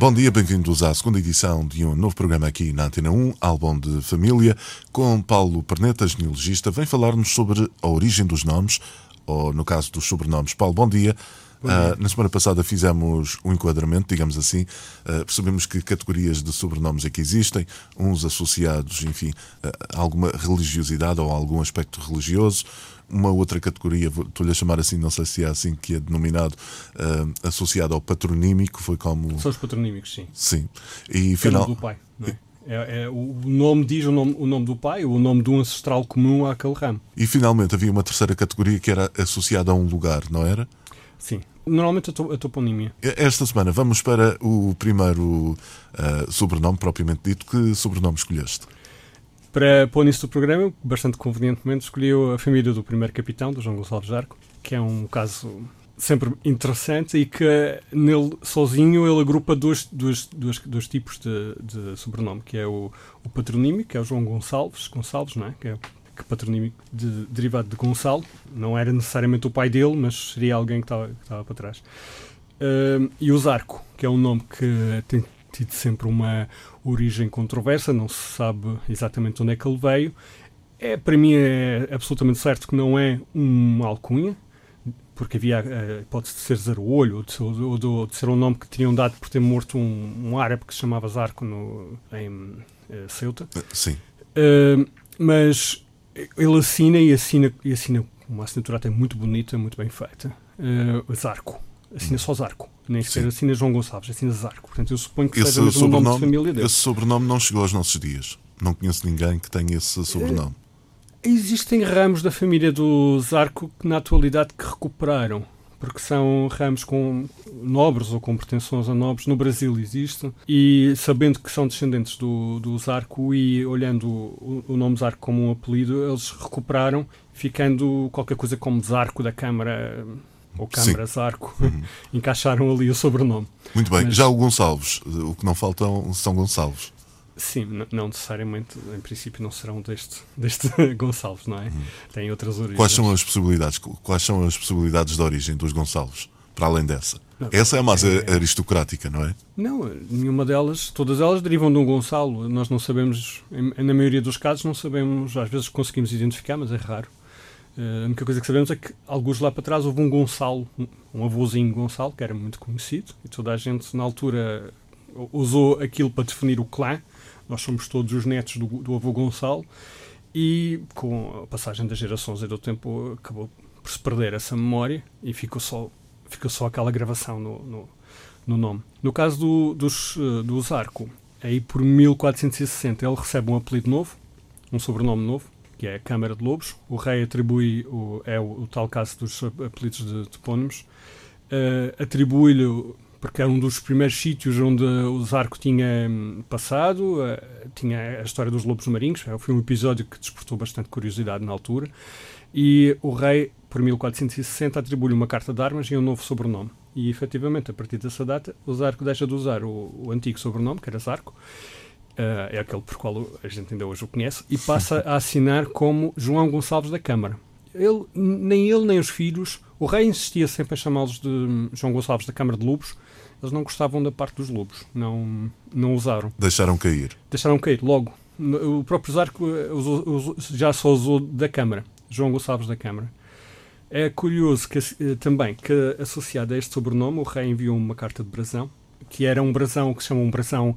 Bom dia, bem-vindos à segunda edição de um novo programa aqui na Antena 1, Álbum de Família, com Paulo Perneta, genealogista. Vem falar-nos sobre a origem dos nomes, ou no caso dos sobrenomes. Paulo, bom dia. Bom dia. Uh, na semana passada fizemos um enquadramento, digamos assim, uh, percebemos que categorias de sobrenomes é que existem, uns associados, enfim, a alguma religiosidade ou a algum aspecto religioso, uma outra categoria, estou-lhe a chamar assim, não sei se é assim que é denominado, uh, associado ao patronímico, foi como. São os patronímicos, sim. Sim. E final. do pai, não é? É, é, o nome diz o nome, o nome do pai, o nome de um ancestral comum àquele ramo. E finalmente havia uma terceira categoria que era associada a um lugar, não era? Sim. Normalmente a, toponímia. Esta semana vamos para o primeiro uh, sobrenome propriamente dito. Que sobrenome escolheste? Para pôr nisso do programa, bastante convenientemente, escolhi a família do primeiro capitão, do João Gonçalves Jarco, que é um caso sempre interessante e que nele sozinho ele agrupa dois, dois, dois, dois tipos de, de sobrenome, que é o, o patronímico, que é o João Gonçalves, Gonçalves, não é? que é que patronímico de, derivado de Gonçalo, não era necessariamente o pai dele, mas seria alguém que estava, que estava para trás. Uh, e o Zarco, que é um nome que tem tido sempre uma origem controversa, não se sabe exatamente onde é que ele veio. É, para mim é absolutamente certo que não é uma alcunha, porque havia a uh, hipótese de ser Zarolho ou de, ou, de, ou de, ser um nome que tinham dado por ter morto um, um árabe que se chamava Zarco no, em uh, Ceuta. Sim. Uh, mas ele assina e assina, e assina uma assinatura até muito bonita, muito bem feita. Uh, Zarco. Assina só Zarco. Nem sequer assina João Gonçalves, assina Zarco. Portanto, eu suponho que esse seja mesmo o nome de família dele. Esse sobrenome não chegou aos nossos dias. Não conheço ninguém que tenha esse sobrenome. Existem ramos da família do Zarco que, na atualidade, que recuperaram. Porque são ramos com nobres ou com pretensões a nobres. No Brasil existe. E sabendo que são descendentes do, do Zarco e olhando o, o nome Zarco como um apelido, eles recuperaram, ficando qualquer coisa como Zarco da Câmara ou Câmara Zarco, uhum. encaixaram ali o sobrenome. Muito bem. Mas... Já o Gonçalves, o que não faltam são Gonçalves. Sim, não necessariamente, em princípio não serão deste, deste Gonçalves, não é? Uhum. Tem outras origens. Quais são as possibilidades? Quais são as possibilidades de origem dos Gonçalves, para além dessa? Não, Essa é a mais é, aristocrática, não é? Não, nenhuma delas, todas elas derivam de um Gonçalo. Nós não sabemos, na maioria dos casos, não sabemos, às vezes conseguimos identificar, mas é raro. Uh, a única coisa que sabemos é que, alguns lá para trás, houve um Gonçalo, um avôzinho Gonçalo, que era muito conhecido, e toda a gente, na altura, usou aquilo para definir o clã nós somos todos os netos do, do avô Gonçalo e com a passagem das gerações e do tempo acabou por se perder essa memória e ficou só, ficou só aquela gravação no, no, no nome. No caso do, dos, eh, do Zarco, aí por 1460 ele recebe um apelido novo, um sobrenome novo, que é a Câmara de Lobos. O rei atribui, o, é o, o tal caso dos apelidos de topónimos, uh, atribui-lhe porque era um dos primeiros sítios onde o Zarco tinha hum, passado, uh, tinha a história dos lobos marinhos, foi um episódio que despertou bastante curiosidade na altura, e o rei, por 1460, atribui-lhe uma carta de armas e um novo sobrenome. E, efetivamente, a partir dessa data, o Zarco deixa de usar o, o antigo sobrenome, que era Zarco, é aquele por qual a gente ainda hoje o conhece, e passa a assinar como João Gonçalves da Câmara. Ele, nem ele nem os filhos, o rei insistia sempre em chamá-los de hum, João Gonçalves da Câmara de Lobos, eles não gostavam da parte dos lobos, não, não usaram. Deixaram cair. Deixaram cair, logo. O próprio Zarco já só usou da Câmara, João Gonçalves da Câmara. É curioso que, eh, também que, associado a este sobrenome, o rei enviou uma carta de brasão, que era um brasão que se chama um brasão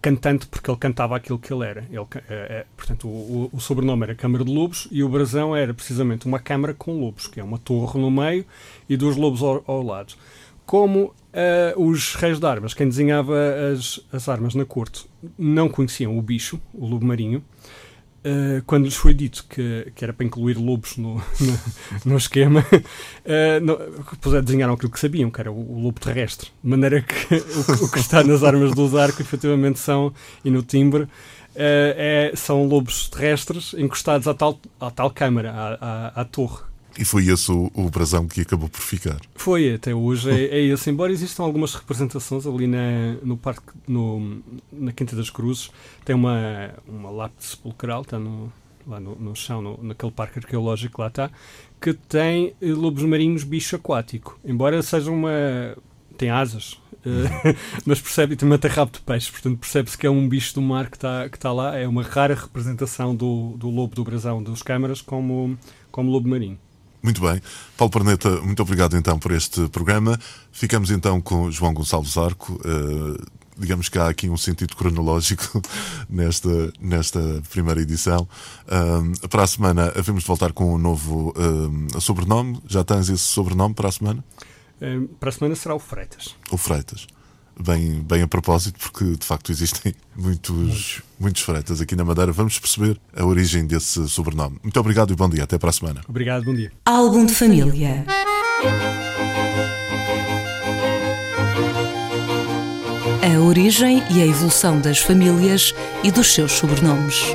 cantante, porque ele cantava aquilo que ele era. Ele, é, é, portanto, o, o, sobrenome era Câmara de Lobos e o brasão era precisamente uma câmara com lobos, que é uma torre no meio e dois lobos ao, ao lado como uh, os reis de armas, quem desenhava as, as armas na corte, não conheciam o bicho, o lobo marinho, uh, quando lhes foi dito que, que era para incluir lobos no, no, no esquema, uh, no, desenharam aquilo que sabiam, que era o, o lobo terrestre. De maneira que o, o, que está nas armas do Zarco, efetivamente, são, e no timbre, é, são lobos terrestres encostados à tal, à tal câmara, à, à, à torre. E foi esse o, o brasão que acabou por ficar. Foi, até hoje é, é esse. Embora existam algumas representações ali na, no parque, no, na Quinta das Cruzes, tem uma, uma lápide sepulcral, está no, lá no, no chão, no, naquele parque arqueológico que lá está, que tem eh, lobos marinhos bicho aquático. Embora seja uma. tem asas, Uh, mas percebe, e também até rabo de peixe, portanto percebe-se que é um bicho do mar que está que tá lá, é uma rara representação do, do lobo do brasão dos câmaras como, como lobo marinho. Muito bem. Paulo Perneta, muito obrigado então por este programa. Ficamos então com João Gonçalves Arco. Uh, digamos que há aqui um sentido cronológico nesta, nesta primeira edição. Uh, para a semana, havemos de voltar com um novo uh, sobrenome. Já tens esse sobrenome para a semana? para a semana será o Freitas. O Freitas bem, bem a propósito, porque de facto existem muitos, muitos freitas aqui na Madeira. Vamos perceber a origem desse sobrenome. Muito obrigado e bom dia. Até para a semana. Obrigado, bom dia. Álbum de família. A origem e a evolução das famílias e dos seus sobrenomes.